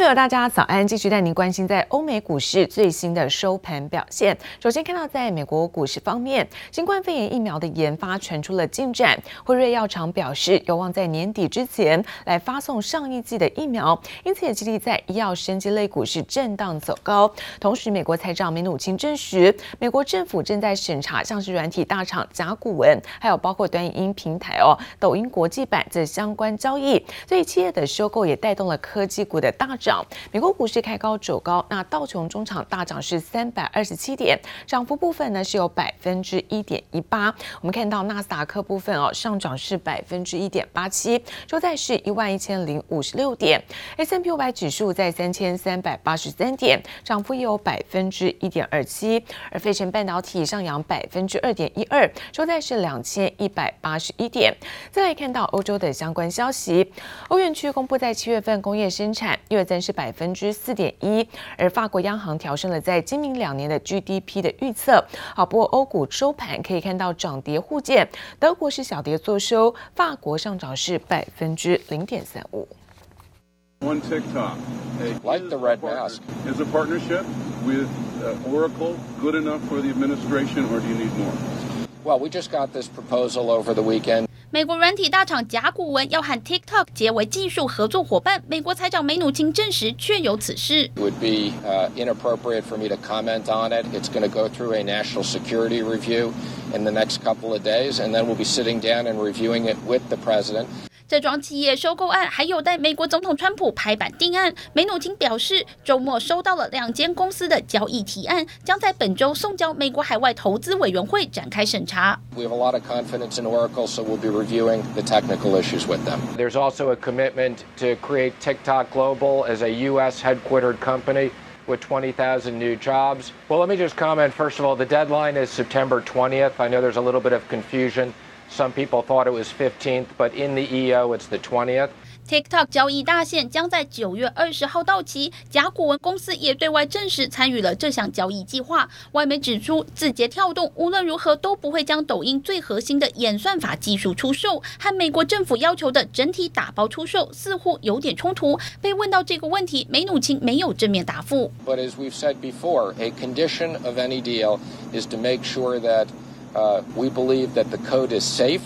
朋友，大家早安！继续带您关心在欧美股市最新的收盘表现。首先看到，在美国股市方面，新冠肺炎疫苗的研发传出了进展。辉瑞药厂表示，有望在年底之前来发送上一剂的疫苗，因此也激励在医药生技类股市震荡走高。同时，美国财长梅努钦证实，美国政府正在审查像是软体大厂甲骨文，还有包括短影音平台哦，抖音国际版这相关交易。所以，企业的收购也带动了科技股的大涨，美国股市开高走高，那道琼中场大涨是三百二十七点，涨幅部分呢是有百分之一点一八。我们看到纳斯达克部分哦，上涨是百分之一点八七，收在是一万一千零五十六点。S M P 五百指数在三千三百八十三点，涨幅也有百分之一点二七。而费城半导体上扬百分之二点一二，收在是两千一百八十一点。再来看到欧洲的相关消息，欧元区公布在七月份工业生产月增是百分之四点一，而法国央行调升了在今明两年的 GDP 的预测。好，不过欧股收盘可以看到涨跌互见，德国是小跌作收，法国上涨是百分之零点三五。One TikTok, like the red mask, is a partnership with Oracle good enough for the administration, or do you need more? Well, we just got this proposal over the weekend. 美国软体大厂甲骨文要和 TikTok 结为技术合作伙伴，美国财长梅努钦证实确有此事。It would be inappropriate for me to comment on it. It's going to go through a national security review in the next couple of days, and then we'll be sitting down and reviewing it with the president. 这桩企业收购案还有待美国总统川普拍板定案。梅努钦表示，周末收到了两间公司的交易提案，将在本周送交美国海外投资委员会展开审查。We have a lot of confidence in Oracle, so we'll be reviewing the technical issues with them. There's also a commitment to create TikTok Global as a U.S. headquartered company with 20,000 new jobs. Well, let me just comment. First of all, the deadline is September 20th. I know there's a little bit of confusion. Some people thought it was 15th, but in the EO, it's the 20th. TikTok 交易大限将在九月二十号到期。甲骨文公司也对外证实参与了这项交易计划。外媒指出，字节跳动无论如何都不会将抖音最核心的演算法技术出售，和美国政府要求的整体打包出售似乎有点冲突。被问到这个问题，梅努钦没有正面答复。But as we've said before, a condition of any deal is to make sure that Uh, we believe that the code is safe,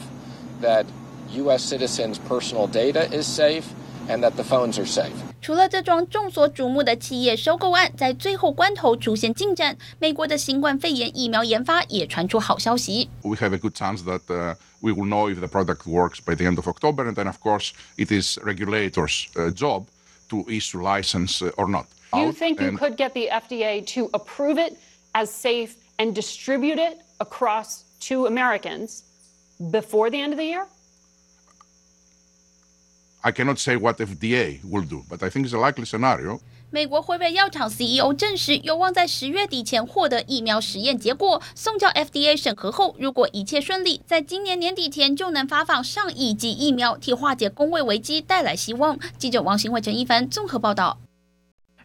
that U.S. citizens' personal data is safe, and that the phones are safe. 除了这桩众所瞩目的企业收购案在最后关头出现进展，美国的新冠肺炎疫苗研发也传出好消息。We have a good chance that uh, we will know if the product works by the end of October, and then of course it is regulators' uh, job to issue license or not. You think you could get the FDA to approve it as safe and distribute it Across to Americans before the end of the year? I cannot say what FDA will do, but I think it's a likely scenario. 美国辉瑞药厂 CEO 证实，有望在十月底前获得疫苗实验结果，送交 FDA 审核后，如果一切顺利，在今年年底前就能发放上亿剂疫苗，替化解工位危机带来希望。记者王新伟、陈一凡综合报道。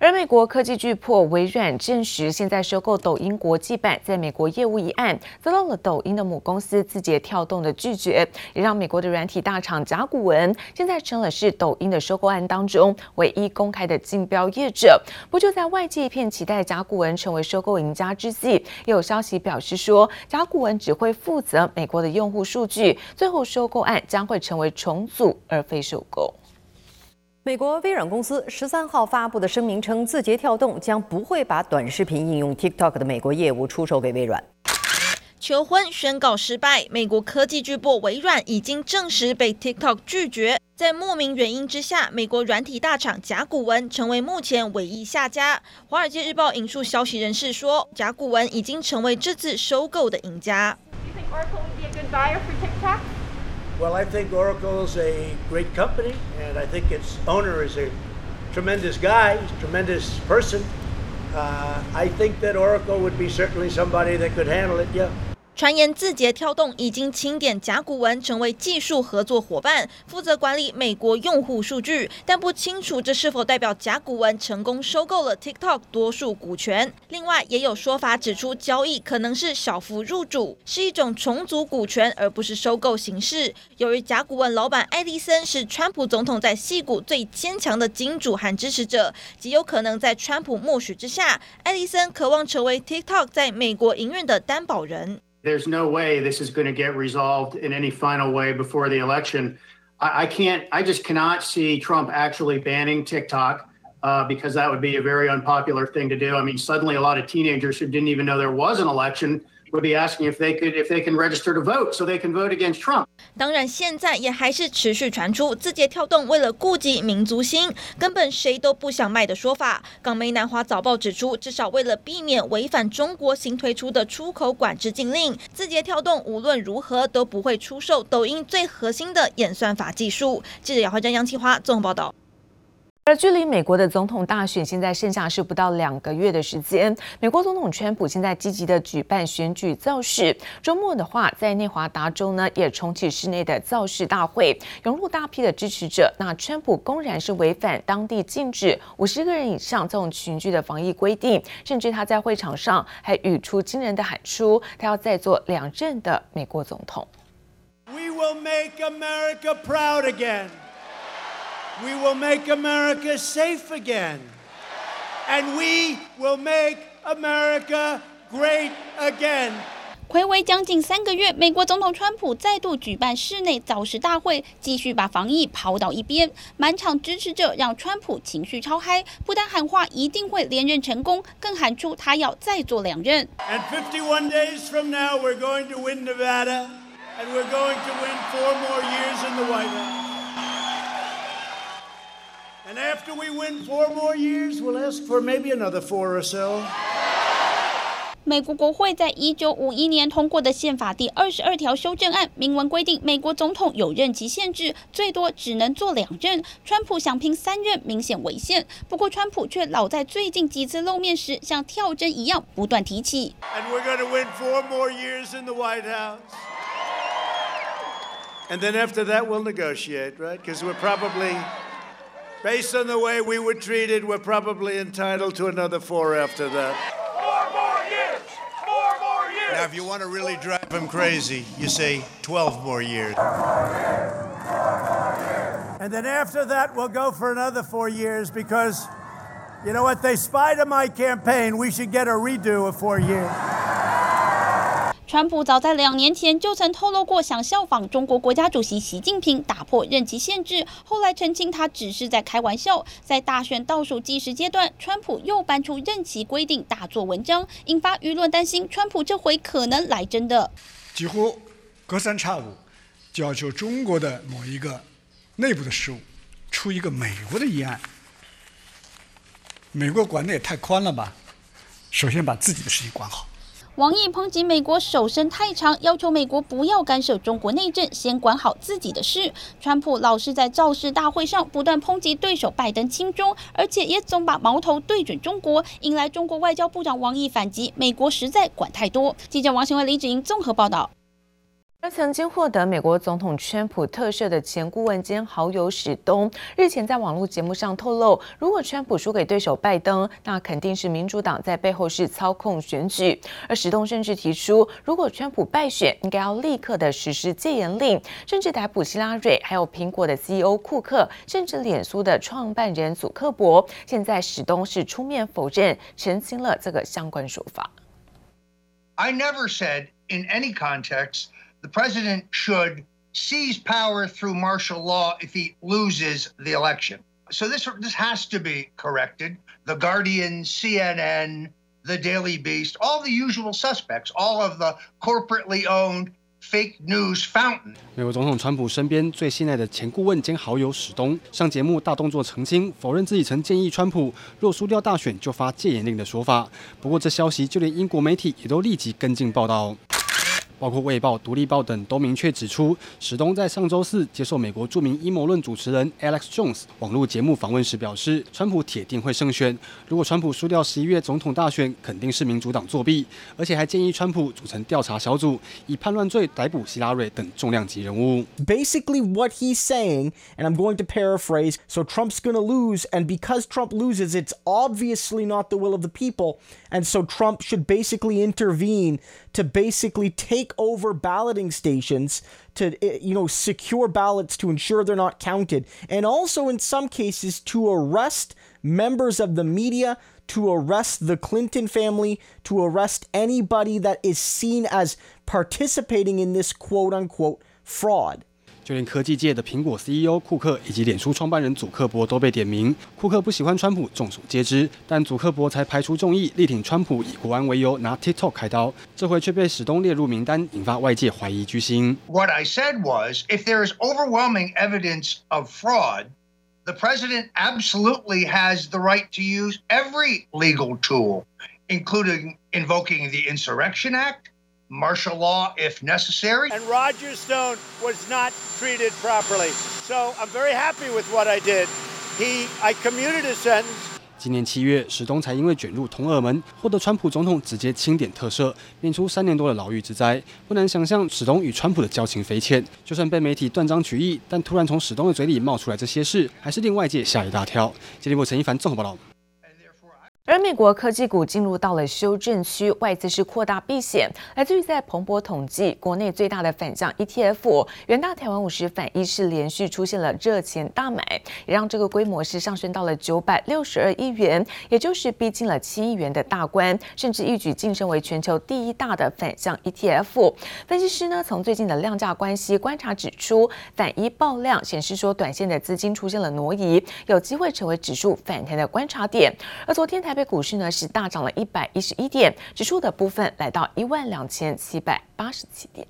而美国科技巨擘微软证实，现在收购抖音国际版在美国业务一案，遭到了抖音的母公司字节跳动的拒绝，也让美国的软体大厂甲骨文现在成了是抖音的收购案当中唯一公开的竞标业者。不就在外界一片期待甲骨文成为收购赢家之际，也有消息表示说，甲骨文只会负责美国的用户数据，最后收购案将会成为重组而非收购。美国微软公司十三号发布的声明称，字节跳动将不会把短视频应用 TikTok 的美国业务出售给微软。求婚宣告失败，美国科技巨擘微软已经证实被 TikTok 拒绝。在莫名原因之下，美国软体大厂甲骨文成为目前唯一下家。华尔街日报引述消息人士说，甲骨文已经成为这次收购的赢家。Well, I think Oracle is a great company, and I think its owner is a tremendous guy, tremendous person. Uh, I think that Oracle would be certainly somebody that could handle it. Yeah. 传言字节跳动已经清点甲骨文成为技术合作伙伴，负责管理美国用户数据，但不清楚这是否代表甲骨文成功收购了 TikTok 多数股权。另外，也有说法指出，交易可能是小幅入主，是一种重组股权，而不是收购形式。由于甲骨文老板艾利森是川普总统在矽谷最坚强的金主和支持者，极有可能在川普默许之下，艾利森渴望成为 TikTok 在美国营运的担保人。There's no way this is going to get resolved in any final way before the election. I, I can't, I just cannot see Trump actually banning TikTok uh, because that would be a very unpopular thing to do. I mean, suddenly a lot of teenagers who didn't even know there was an election would be asking if they could if they can register to vote so they can vote against Trump. 当然，现在也还是持续传出字节跳动为了顾及民族心，根本谁都不想卖的说法。港媒南华早报指出，至少为了避免违反中国新推出的出口管制禁令，字节跳动无论如何都不会出售抖音最核心的演算法技术。记者姚慧珍、杨启华综合报道。而距离美国的总统大选现在剩下是不到两个月的时间，美国总统川普现在积极的举办选举造势。周末的话，在内华达州呢也重启室内的造势大会，涌入大批的支持者。那川普公然是违反当地禁止五十个人以上这种群聚的防疫规定，甚至他在会场上还语出惊人的喊出，他要再做两任的美国总统。We will make America proud again. We will make America safe again, and we will make America great again. 睽违将近三个月，美国总统川普再度举办室内造势大会，继续把防疫抛到一边。满场支持者让川普情绪超嗨，不但喊话一定会连任成功，更喊出他要再做两任。And 51 days from now, we're going to win Nevada, and we're going to win four more years in the White House. And after we win four more years, we'll ask for maybe another four or so. 美国国会在一九五一年通过的宪法第二十二条修正案，明文规定美国总统有任期限制，最多只能做两任。川普想拼三任，明显违宪。不过川普却老在最近几次露面时，像跳针一样不断提起。And we're going to win four more years in the White House. And then after that, we'll negotiate, right? Because we're probably Based on the way we were treated, we're probably entitled to another four after that. Four more years! Four more years! Now, if you want to really drive them crazy, you say 12 more years. And then after that, we'll go for another four years because, you know what, they spied on my campaign. We should get a redo of four years. 川普早在两年前就曾透露过想效仿中国国家主席习近平打破任期限制，后来澄清他只是在开玩笑。在大选倒数计时阶段，川普又搬出任期规定大做文章，引发舆论担心川普这回可能来真的。几乎隔三差五就要求中国的某一个内部的事务出一个美国的议案，美国管的也太宽了吧？首先把自己的事情管好。王毅抨击美国手伸太长，要求美国不要干涉中国内政，先管好自己的事。川普老是在造势大会上不断抨击对手拜登亲中，而且也总把矛头对准中国，引来中国外交部长王毅反击：美国实在管太多。记者王新伟、李芷莹综合报道。而曾经获得美国总统川普特赦的前顾问兼好友史东，日前在网络节目上透露，如果川普输给对手拜登，那肯定是民主党在背后是操控选举。而史东甚至提出，如果川普败选，应该要立刻的实施戒严令，甚至逮捕希拉蕊，还有苹果的 CEO 库克，甚至脸书的创办人祖克伯。现在史东是出面否认，澄清了这个相关说法。I never said in any context. The president should seize power through martial law if he loses the election. So this this has to be corrected. The Guardian, CNN, The Daily Beast, all the usual suspects, all of the corporately owned fake news fountain. 美国总统川普身边最信赖的前顾问兼好友史东上节目大动作澄清，否认自己曾建议川普若输掉大选就发戒严令的说法。不过这消息就连英国媒体也都立即跟进报道。 包括《卫报》、《独立报》等都明确指出，史东在上周四接受美国着名阴谋论主持人 Alex Jones 网络节目访问时表示，川普铁定会胜选。如果川普输掉十一月总统大选，肯定是民主党作弊，而且还建议川普组成调查小组，以叛乱罪逮捕希拉蕊等重量级人物。Basically, what he's saying, and I'm going to paraphrase, so Trump's going to lose, and because Trump loses, it's obviously not the will of the people, and so Trump should basically intervene to basically take over balloting stations to eh, you know secure ballots to ensure they're not counted and also in some cases to arrest members of the media to arrest the Clinton family to arrest anybody that is seen as participating in this quote unquote fraud 就连科技界的苹果 CEO 库克以及脸书创办人祖克伯都被点名。库克不喜欢川普，众所皆知，但祖克伯才排除众议，力挺川普，以国安为由拿 TikTok 开刀，这回却被史东列入名单，引发外界怀疑居心。What I said was, if there is overwhelming evidence of fraud, the president absolutely has the right to use every legal tool, including invoking the Insurrection Act. Martial law if necessary. And Roger Stone was not treated properly. So I'm very happy with what I did. He, I commuted a sentence. 今年七月，史东才因为卷入同俄门，获得川普总统直接钦点特赦，免除三年多的牢狱之灾。不难想象，史东与川普的交情匪浅。就算被媒体断章取义，但突然从史东的嘴里冒出来这些事，还是令外界吓一大跳。接力部陈一凡综合报道。而美国科技股进入到了修正区，外资是扩大避险。来自于在彭博统计，国内最大的反向 ETF 元大台湾五十反一是连续出现了热钱大买，也让这个规模是上升到了九百六十二亿元，也就是逼近了七亿元的大关，甚至一举晋升为全球第一大的反向 ETF。分析师呢，从最近的量价关系观察指出，反一爆量显示说，短线的资金出现了挪移，有机会成为指数反弹的观察点。而昨天台北股市呢是大涨了一百一十一点，指数的部分来到一万两千七百八十七点。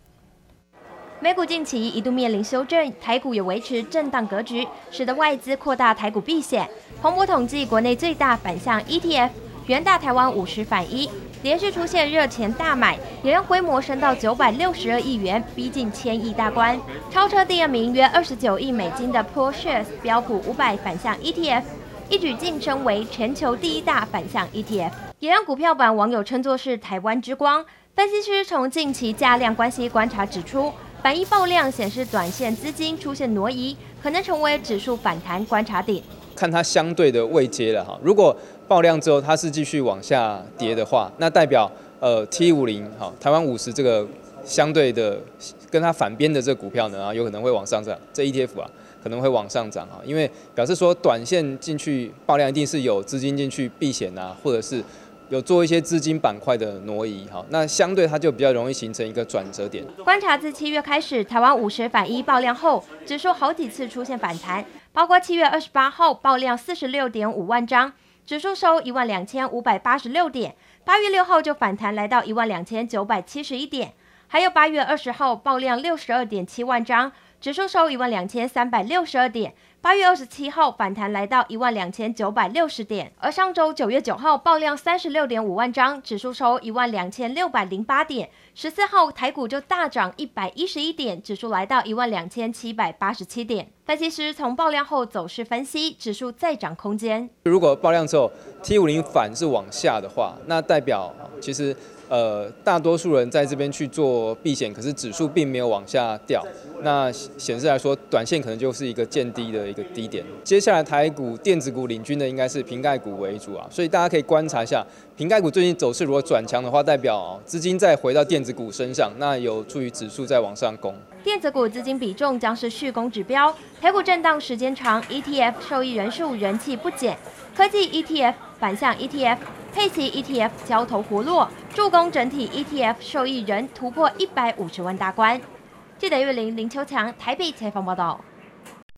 美股近期一度面临修正，台股也维持震荡格局，使得外资扩大台股避险。彭博统计，国内最大反向 ETF 元大台湾五十反一连续出现热钱大买，也让规模升到九百六十二亿元，逼近千亿大关，超车第二名约二十九亿美金的 ProShares 标普五百反向 ETF。一举晋升为全球第一大反向 ETF，也让股票版网友称作是台湾之光。分析师从近期价量关系观察指出，反一爆量显示短线资金出现挪移，可能成为指数反弹观察点。看它相对的位阶了哈，如果爆量之后它是继续往下跌的话，那代表呃 T 五零哈台湾五十这个相对的跟它反边的这个股票呢啊有可能会往上涨，这 ETF 啊。可能会往上涨啊，因为表示说短线进去爆量一定是有资金进去避险啊，或者是有做一些资金板块的挪移哈，那相对它就比较容易形成一个转折点。观察自七月开始，台湾五十反一爆量后，指数好几次出现反弹，包括七月二十八号爆量四十六点五万张，指数收一万两千五百八十六点，八月六号就反弹来到一万两千九百七十一点，还有八月二十号爆量六十二点七万张。指数收一万两千三百六十二点，八月二十七号反弹来到一万两千九百六十点，而上周九月九号爆量三十六点五万张，指数收一万两千六百零八点，十四号台股就大涨一百一十一点，指数来到一万两千七百八十七点。分析师从爆量后走势分析，指数再涨空间。如果爆量之后 T 五零反是往下的话，那代表其实。呃，大多数人在这边去做避险，可是指数并没有往下掉，那显示来说，短线可能就是一个见低的一个低点。接下来台股电子股领军的应该是苹概股为主啊，所以大家可以观察一下苹概股最近走势如果转强的话，代表资金再回到电子股身上，那有助于指数再往上攻。电子股资金比重将是续攻指标，台股震荡时间长，ETF 受益人数人气不减，科技 ETF、反向 ETF。佩奇 ETF 交投活络，助攻整体 ETF 受益人突破一百五十万大关。记者岳林林秋强台北采访报道。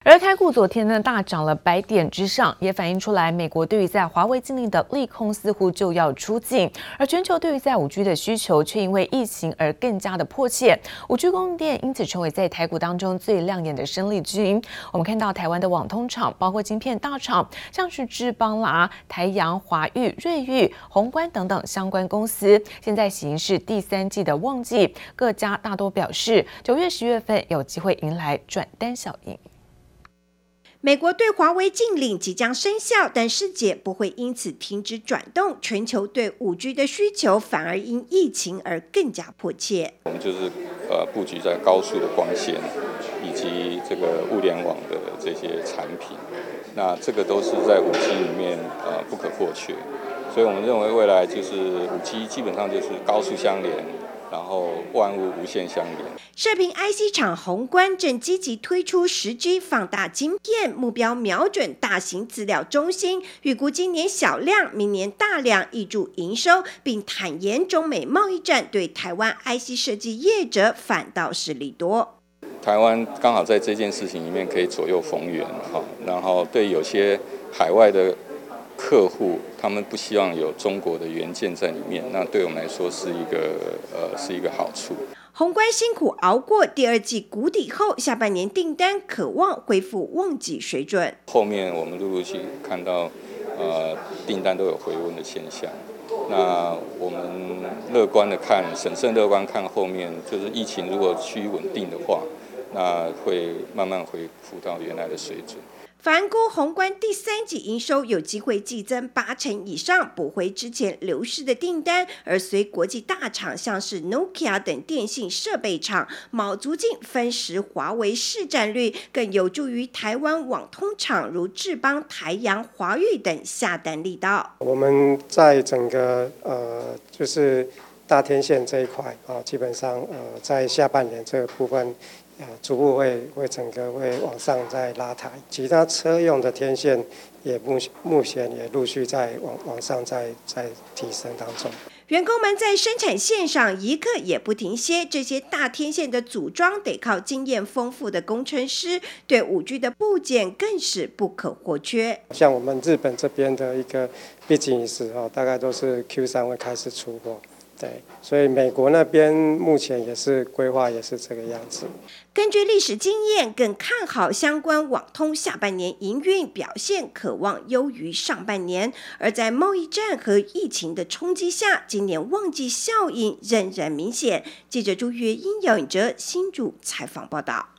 而台股昨天呢大涨了百点之上，也反映出来美国对于在华为禁令的利空似乎就要出尽，而全球对于在五 G 的需求却因为疫情而更加的迫切，五 G 供应链因此成为在台股当中最亮眼的生力军。我们看到台湾的网通厂，包括晶片大厂，像是智邦啦、台阳、华裕、瑞昱、宏观等等相关公司，现在喜迎是第三季的旺季，各家大多表示九月、十月份有机会迎来转单效应。美国对华为禁令即将生效，但世界不会因此停止转动，全球对五 G 的需求反而因疫情而更加迫切。我们就是呃布局在高速的光纤以及这个物联网的这些产品，那这个都是在五 G 里面呃不可或缺，所以我们认为未来就是五 G 基本上就是高速相连。然后万物无限相连。射频 IC 厂宏观正积极推出十 G 放大晶片，目标瞄准大型资料中心，预估今年小量，明年大量，挹注营收，并坦言中美贸易战对台湾 IC 设计业者反倒是利多。台湾刚好在这件事情里面可以左右逢源哈，然后对有些海外的。客户他们不希望有中国的元件在里面，那对我们来说是一个呃是一个好处。宏观辛苦熬过第二季谷底后，下半年订单可望恢复旺季水准。后面我们陆陆续续看到呃订单都有回温的现象，那我们乐观的看，审慎乐观看后面，就是疫情如果趋于稳定的话，那会慢慢恢复到原来的水准。凡估宏观第三季营收有机会季增八成以上，补回之前流失的订单。而随国际大厂像是 Nokia 等电信设备厂卯足劲分食华为市占率，更有助于台湾网通厂如智邦、台阳、华裕等下单力道。我们在整个呃，就是大天线这一块啊，基本上呃，在下半年这个部分。逐步会会整个会往上再拉抬，其他车用的天线也目目前也陆续在往往上在在提升当中。员工们在生产线上一刻也不停歇，这些大天线的组装得靠经验丰富的工程师，对五 G 的部件更是不可或缺。像我们日本这边的一个 business 哦，大概都是 Q 三会开始出货。对，所以美国那边目前也是规划，也是这个样子。根据历史经验，更看好相关网通下半年营运表现，可望优于上半年。而在贸易战和疫情的冲击下，今年旺季效应仍然明显。记者朱月英、姚颖哲新竹采访报道。